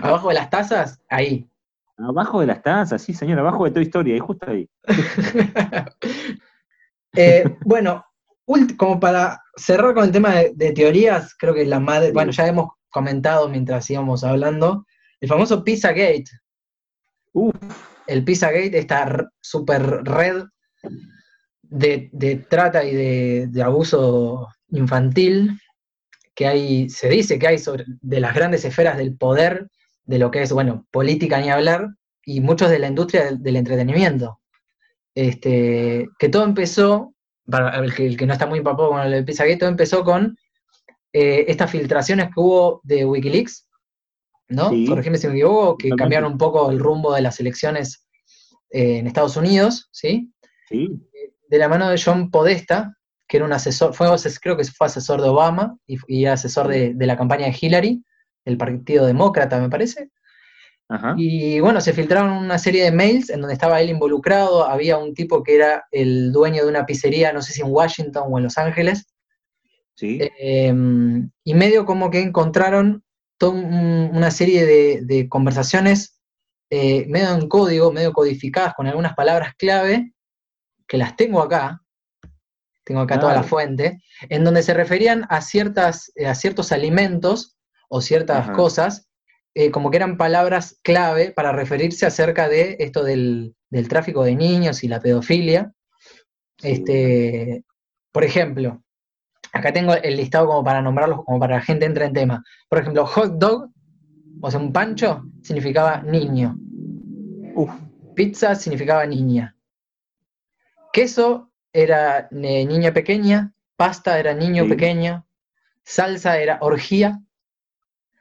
Abajo de las tazas, ahí. Abajo de las tazas, sí, señor, abajo de Toy Story, ahí justo ahí. Eh, bueno, como para cerrar con el tema de, teorías, creo que la madre, bueno, ya hemos comentado mientras íbamos hablando, el famoso Pizzagate. Uf. El Pizzagate, esta super red de, trata y de, abuso infantil que hay, se dice que hay sobre de las grandes esferas del poder, de lo que es, bueno, política ni hablar, y muchos de la industria del, entretenimiento. Este, que todo empezó, para el que, el que no está muy empapado con el Pizzagate, todo empezó con eh, estas filtraciones que hubo de Wikileaks, ¿no? Sí. Corregime si me equivoco, que cambiaron un poco el rumbo de las elecciones eh, en Estados Unidos, ¿sí? Sí. De la mano de John Podesta, que era un asesor, fue, creo que fue asesor de Obama y, asesor de, la campaña de Hillary, el Partido Demócrata, me parece. Y bueno, se filtraron una serie de mails en donde estaba él involucrado, había un tipo que era el dueño de una pizzería, no sé si en Washington o en Los Ángeles. Sí. Em, y medio como que encontraron toda una serie de, conversaciones eh, medio en código, medio codificadas con algunas palabras clave, que las tengo acá, tengo acá toda la fuente, en donde se referían a, ciertas, eh, a ciertos alimentos o ciertas cosas, eh, como que eran palabras clave para referirse acerca de esto del, tráfico de niños y la pedofilia. Este, por ejemplo, acá tengo el listado como para nombrarlos, como para la gente entre en tema. Por ejemplo, hot dog, o sea, un pancho, significaba niño. Pizza significaba niña. Queso era niña pequeña, pasta era niño pequeño, salsa era orgía,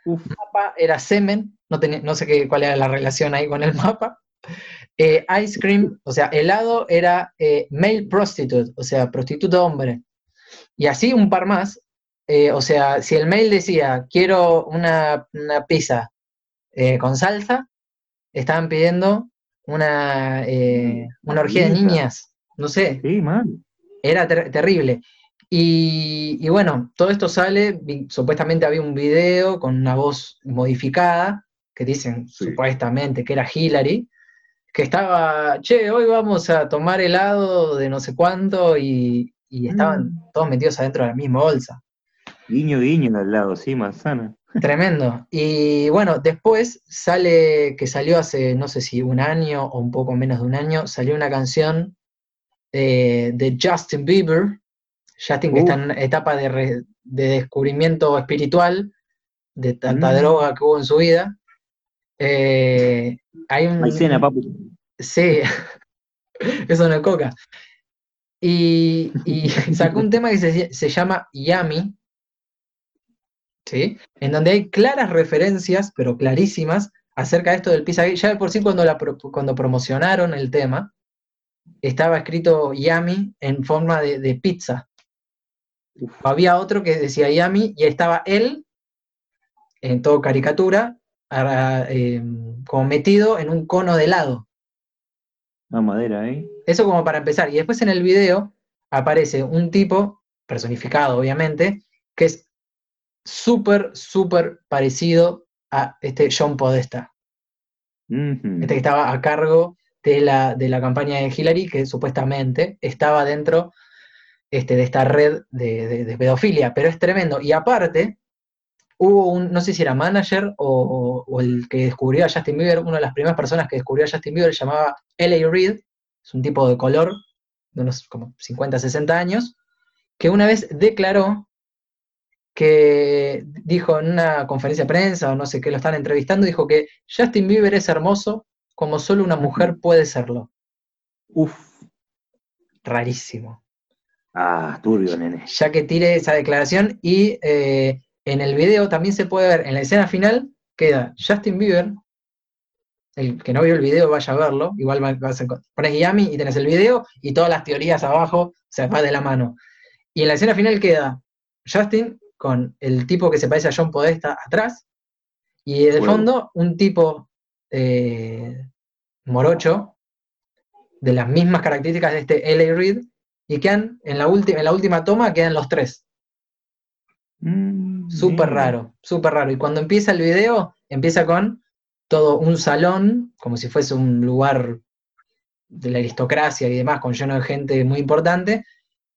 mapa era semen, no, no sé qué, cuál era la relación ahí con el mapa. Eh, ice cream, o sea, helado era eh, male prostitute, o sea, prostituto hombre. Y así un par más. Eh, o sea, si el mail decía, quiero una, pizza con salsa, estaban pidiendo una, una orgía de niñas. No sé. Sí, mal. Era terrible. Y, bueno, todo esto sale, supuestamente había un video con una voz modificada, que dicen supuestamente que era Hillary, que estaba, che, hoy vamos a tomar helado de no sé cuánto, y, estaban mm. todos metidos adentro de la misma bolsa. Guiño, guiño al lado, sí, manzana. Tremendo. Y bueno, después sale, que salió hace, no sé si un año o un poco menos de un año, salió una canción eh, de Justin Bieber, Justin que está en etapa de, descubrimiento espiritual, de tanta mm. droga que hubo en su vida. Eh, hay un... Maicena, papu. Sí, eso no es coca. Y, sacó un tema que se, llama Yami, ¿sí? en donde hay claras referencias, pero clarísimas, acerca de esto del pizza. Ya de por sí cuando, la, cuando promocionaron el tema, estaba escrito Yami en forma de, pizza. Había otro que decía Yami y estaba él, en todo caricatura, em, como metido en un cono de helado. Una madera, ¿eh? Eso como para empezar. Y después en el video aparece un tipo, personificado obviamente, que es súper, súper parecido a este John Podesta. Este que estaba a cargo de la, de la campaña de Hillary, que supuestamente estaba dentro este, de esta red de, pedofilia, pero es tremendo. Y aparte, hubo un, no sé si era manager o, el que descubrió a Justin Bieber, una de las primeras personas que descubrió a Justin Bieber, se llamaba L.A. Reid, es un tipo de color, de unos como 50, 60 años, que una vez declaró que dijo en una conferencia de prensa o no sé qué lo están entrevistando, dijo que Justin Bieber es hermoso, como solo una mujer puede serlo. Uf. Rarísimo. Ah, turbio, nene. Ya que tire esa declaración y eh, en el video también se puede ver, en la escena final queda Justin Bieber, el que no vio el video vaya a verlo, igual vas a pones Yami y tenés el video y todas las teorías abajo, se va de la mano. Y en la escena final queda Justin con el tipo que se parece a John Podesta atrás, y de fondo un tipo eh, morocho, de las mismas características de este L.A. Reid, y quedan, en la, en la última toma quedan los tres. Mm, súper raro, súper raro. Y cuando empieza el video, empieza con todo un salón, como si fuese un lugar de la aristocracia y demás, con lleno de gente muy importante,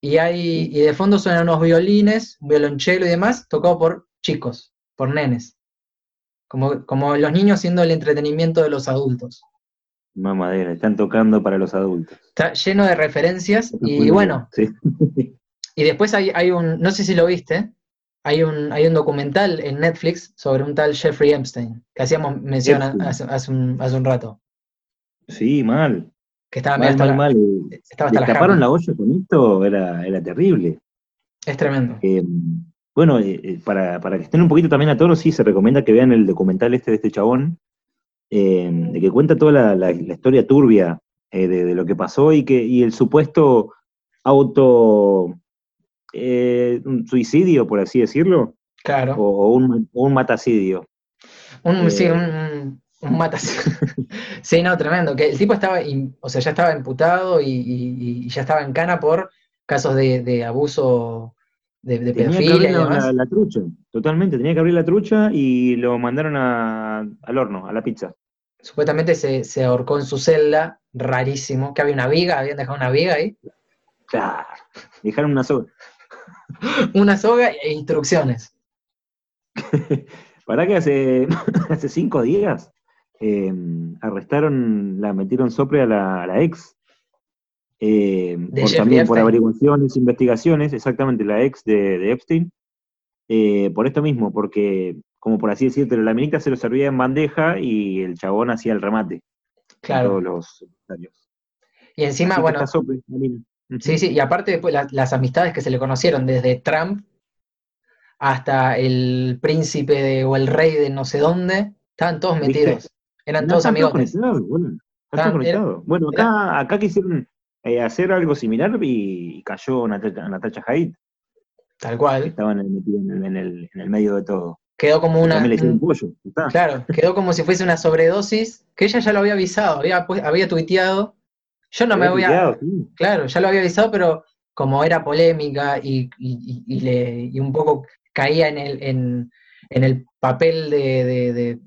y, hay, y de fondo suenan unos violines, un violonchelo y demás, tocado por chicos, por nenes. Como, como los niños siendo el entretenimiento de los adultos. Mamadera, están tocando para los adultos. Está lleno de referencias y bueno. y después hay, hay, un, no sé si lo viste, hay un, hay un documental en Netflix sobre un tal Jeffrey Epstein, que hacíamos mención hace, hace, un, hace un rato. Sí, mal. Que estaba mal, mal, mal. Estaba hasta taparon la olla con esto, era, era terrible. Es tremendo. Eh, bueno, eh, eh, para, para, que estén un poquito también a todos, sí, se recomienda que vean el documental este de este chabón, de que cuenta toda la, historia turbia de, lo que pasó y que y el supuesto auto un suicidio, por así decirlo. Claro. O, un, un, matacidio. Un, sí, un, un sí, no, tremendo. Que el tipo estaba, o sea, ya estaba imputado y, ya estaba en cana por casos de, abuso de, de pedofilia y demás. La, trucha, totalmente. Tenía que abrir la trucha y lo mandaron al horno, a la pizza. Supuestamente se, ahorcó en su celda, rarísimo, que había una viga, habían dejado una viga ahí. Claro, dejaron una soga. una soga e instrucciones. ¿Para que hace, hace cinco días Em, arrestaron, la metieron sopre a la, ex, em, por, también por averiguaciones, investigaciones, exactamente, la ex de, Epstein, eh, por esto mismo, porque, como por así decirlo, la minita se lo servía en bandeja y el chabón hacía el remate. Claro. los Y encima, bueno. Sí, sí, y aparte después las amistades que se le conocieron desde Trump hasta el príncipe o el rey de no sé dónde, estaban todos metidos. Eran todos amigos. Bueno, bueno, acá, acá quisieron eh, hacer algo similar y cayó Natacha, Haidt. Tal cual. Estaban en, el, medio de todo. Quedó como una. Un pollo, claro, quedó como si fuese una sobredosis, que ella ya lo había avisado, había, pues, había tuiteado. Yo no me voy a. Claro, ya lo había avisado, pero como era polémica y, le, y un poco caía en el, en, el papel de,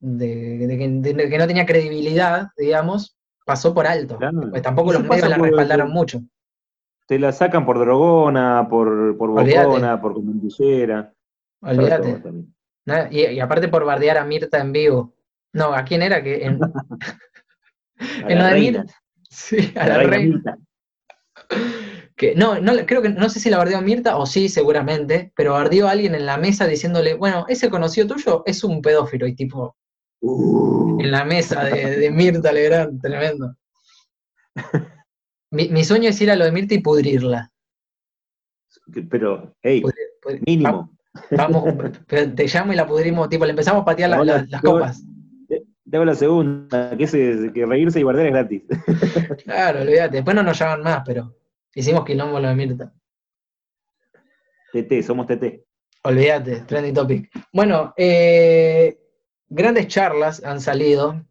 de, que, no tenía credibilidad, digamos, pasó por alto. Pues tampoco los medios la respaldaron mucho. Te la sacan por drogona, por, por bocona, por comandillera. Olvídate. Y, aparte por bardear a Mirta en vivo. No, ¿a quién era? que En, en lo de Mirta. Sí, a la, reina. Que, no, no, creo que no sé si la bardeó Mirta o sí, seguramente, pero bardeó a alguien en la mesa diciéndole, bueno, ese conocido tuyo es un pedófilo, y tipo, Uh. En la mesa de, Mirta Legrand, tremendo. Mi, sueño es ir a lo de Mirta y pudrirla. Pero, hey, mínimo. Vamos, te llamo y la pudrimos, tipo, le empezamos a patear las copas. Te hago la segunda, que, que reírse y guardar es gratis. Claro, olvídate. Después no nos llaman más, pero hicimos quilombo lo de Mirta. TT, somos TT. Olvídate, trending topic. Bueno, eh, grandes charlas han salido.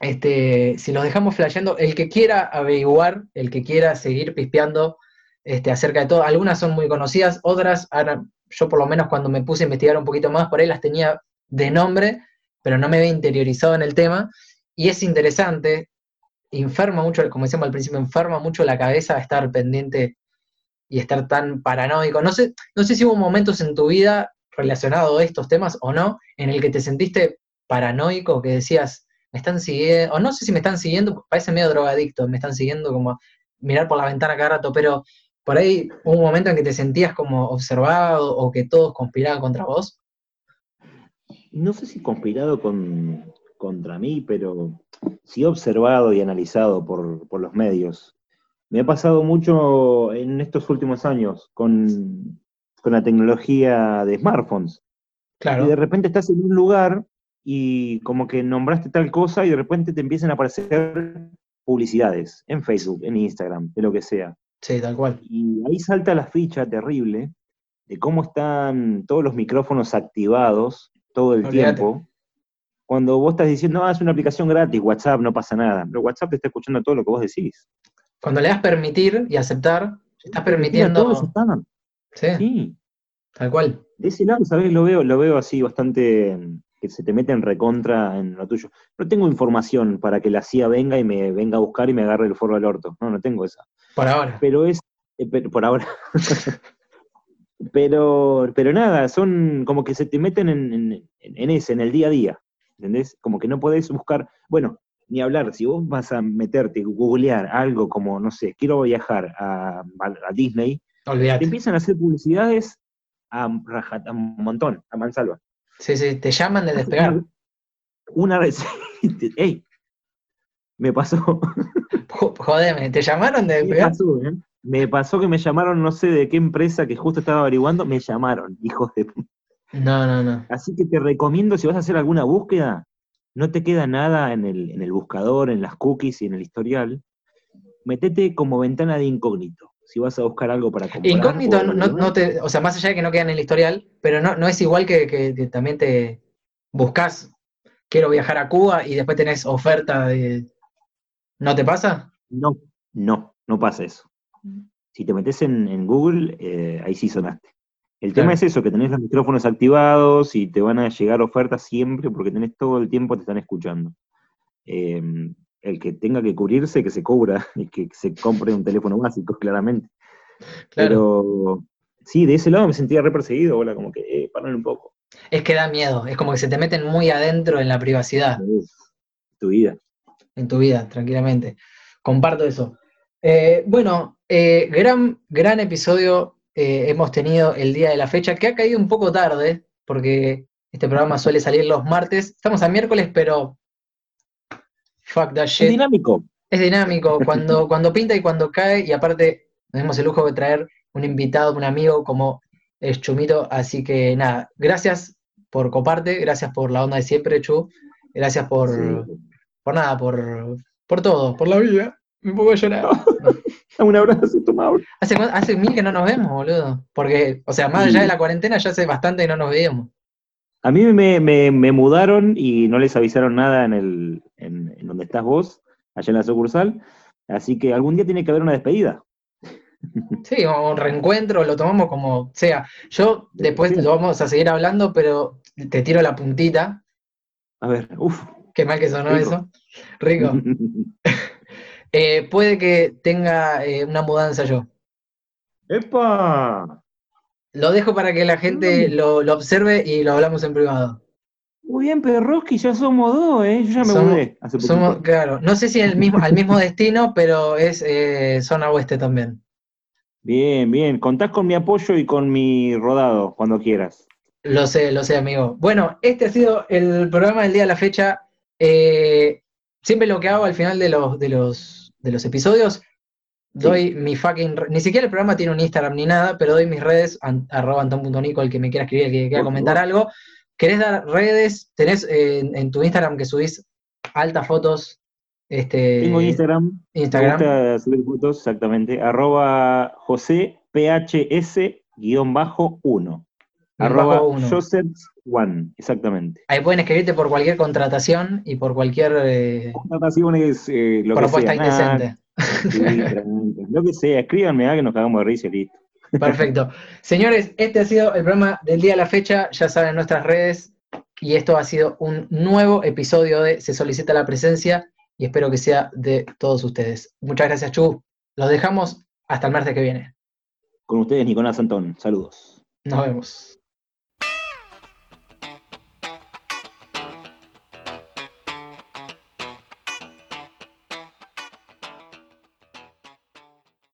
Este, si nos dejamos flasheando, el que quiera averiguar, el que quiera seguir pispeando este, acerca de todo, algunas son muy conocidas, otras, ahora, yo por lo menos cuando me puse a investigar un poquito más, por ahí las tenía de nombre, pero no me había interiorizado en el tema, y es interesante, enferma mucho, como decíamos al principio, enferma mucho la cabeza estar pendiente y estar tan paranoico. No sé, no sé si hubo momentos en tu vida relacionado a estos temas o no, en el que te sentiste paranoico que decías, me están siguiendo, o no sé si me están siguiendo, parece medio drogadicto, me están siguiendo como mirar por la ventana cada rato, pero por ahí hubo un momento en que te sentías como observado o que todos conspiraban contra vos. No sé si conspirado con, contra mí, pero sí observado y analizado por, por los medios. Me ha pasado mucho en estos últimos años con, con la tecnología de smartphones. Claro. Y de repente estás en un lugar y como que nombraste tal cosa y de repente te empiezan a aparecer publicidades en Facebook, en Instagram, de lo que sea. Sí, tal cual. Y ahí salta la ficha terrible de cómo están todos los micrófonos activados todo el tiempo. cuando vos estás diciendo, ah, es una aplicación gratis, WhatsApp, no pasa nada. Pero WhatsApp te está escuchando todo lo que vos decís. Cuando le das permitir y aceptar, estás permitiendo. Todos están. Sí. sí. Tal cual. De ese lado, ¿sabés? Lo veo, lo veo así bastante que se te meten recontra en lo tuyo. No tengo información para que la CIA venga y me venga a buscar y me agarre el forro del orto. No, no tengo esa. Por ahora. Pero es, eh, por ahora. pero, pero nada, son como que se te meten en, en, ese, en el día a día. ¿Entendés? Como que no podés buscar, bueno, ni hablar, si vos vas a meterte, googlear algo como, no sé, quiero viajar a, Disney, te empiezan a hacer publicidades a, a, un montón, a mansalva. Sí, sí, te llaman de despegar. Una vez, ey, me pasó. Jodeme, ¿te llamaron de despegar? ¿eh? Me pasó, que me llamaron, no sé de qué empresa que justo estaba averiguando, me llamaron, hijos de... No, no, no. Así que te recomiendo, si vas a hacer alguna búsqueda, no te queda nada en el, en el buscador, en las cookies y en el historial, metete como ventana de incógnito si vas a buscar algo para comprar. Incógnito, no, te, o sea, más allá de que no queda en el historial, pero no, no es igual que, también te buscas, quiero viajar a Cuba y después tenés oferta de... ¿No te pasa? No, no, no pasa eso. Si te metes en, Google, eh, ahí sí sonaste. El tema es eso, que tenés los micrófonos activados y te van a llegar ofertas siempre porque tenés todo el tiempo, te están escuchando. Eh, el que tenga que cubrirse, que se cubra y que se compre un teléfono básico, claramente. Pero sí, de ese lado me sentía re perseguido, hola, como que, eh, un poco. Es que da miedo, es como que se te meten muy adentro en la privacidad. En tu vida. En tu vida, tranquilamente. Comparto eso. Eh, bueno, eh, gran, gran episodio eh, hemos tenido el día de la fecha, que ha caído un poco tarde, porque este programa suele salir los martes. Estamos a miércoles, pero Fuck that shit. Es dinámico. Es dinámico, cuando, cuando pinta y cuando cae, y aparte tenemos el lujo de traer un invitado, un amigo como es Chumito, así que nada, gracias por coparte, gracias por la onda de siempre, Chu, gracias por, por nada, por, por todo, por la vida. Me pongo a llorar. un abrazo, tomado. Hace, hace mil que no nos vemos, boludo. Porque, o sea, más allá de la cuarentena, ya hace bastante que no nos veíamos. A mí me, me, mudaron y no les avisaron nada en, el, en, donde estás vos, allá en la sucursal. Así que algún día tiene que haber una despedida. Sí, un reencuentro, lo tomamos como sea. Yo después lo vamos a seguir hablando, pero te tiro la puntita. A ver, uff. Qué mal que sonó eso. Rico. Eh, puede que tenga eh, una mudanza yo. ¡Epa! Lo dejo para que la gente lo, observe y lo hablamos en privado. Muy bien, Perroski, ya somos dos, ¿eh? Yo ya me mudé hace somos, Claro, no sé si el mismo, al mismo destino, pero es eh, zona oeste también. Bien, bien. Contás con mi apoyo y con mi rodado cuando quieras. Lo sé, lo sé, amigo. Bueno, este ha sido el programa del día de la fecha. Eh, siempre lo que hago al final de los, de los, de los episodios Doy mi fucking. Ni siquiera el programa tiene un Instagram ni nada, pero doy mis redes, arroba anton.nico, el que me quiera escribir, el que quiera comentar algo. ¿Querés dar redes? ¿Tenés eh, en, tu Instagram que subís altas fotos? Este, Tengo Instagram. Instagram. Me gusta subir fotos, exactamente. Arroba José PHS-1. Arroba Joseph One, exactamente. Ahí pueden escribirte por cualquier contratación y por cualquier. Eh, contratación es eh, lo propuesta que sea. indecente. lo que sea, escríbanme a que nos cagamos de risa y listo. Perfecto. Señores, este ha sido el programa del día de la fecha, ya saben nuestras redes, y esto ha sido un nuevo episodio de Se solicita la presencia, y espero que sea de todos ustedes. Muchas gracias, Chu. Los dejamos hasta el martes que viene. Con ustedes, Nicolás Antón. Saludos. Nos vemos.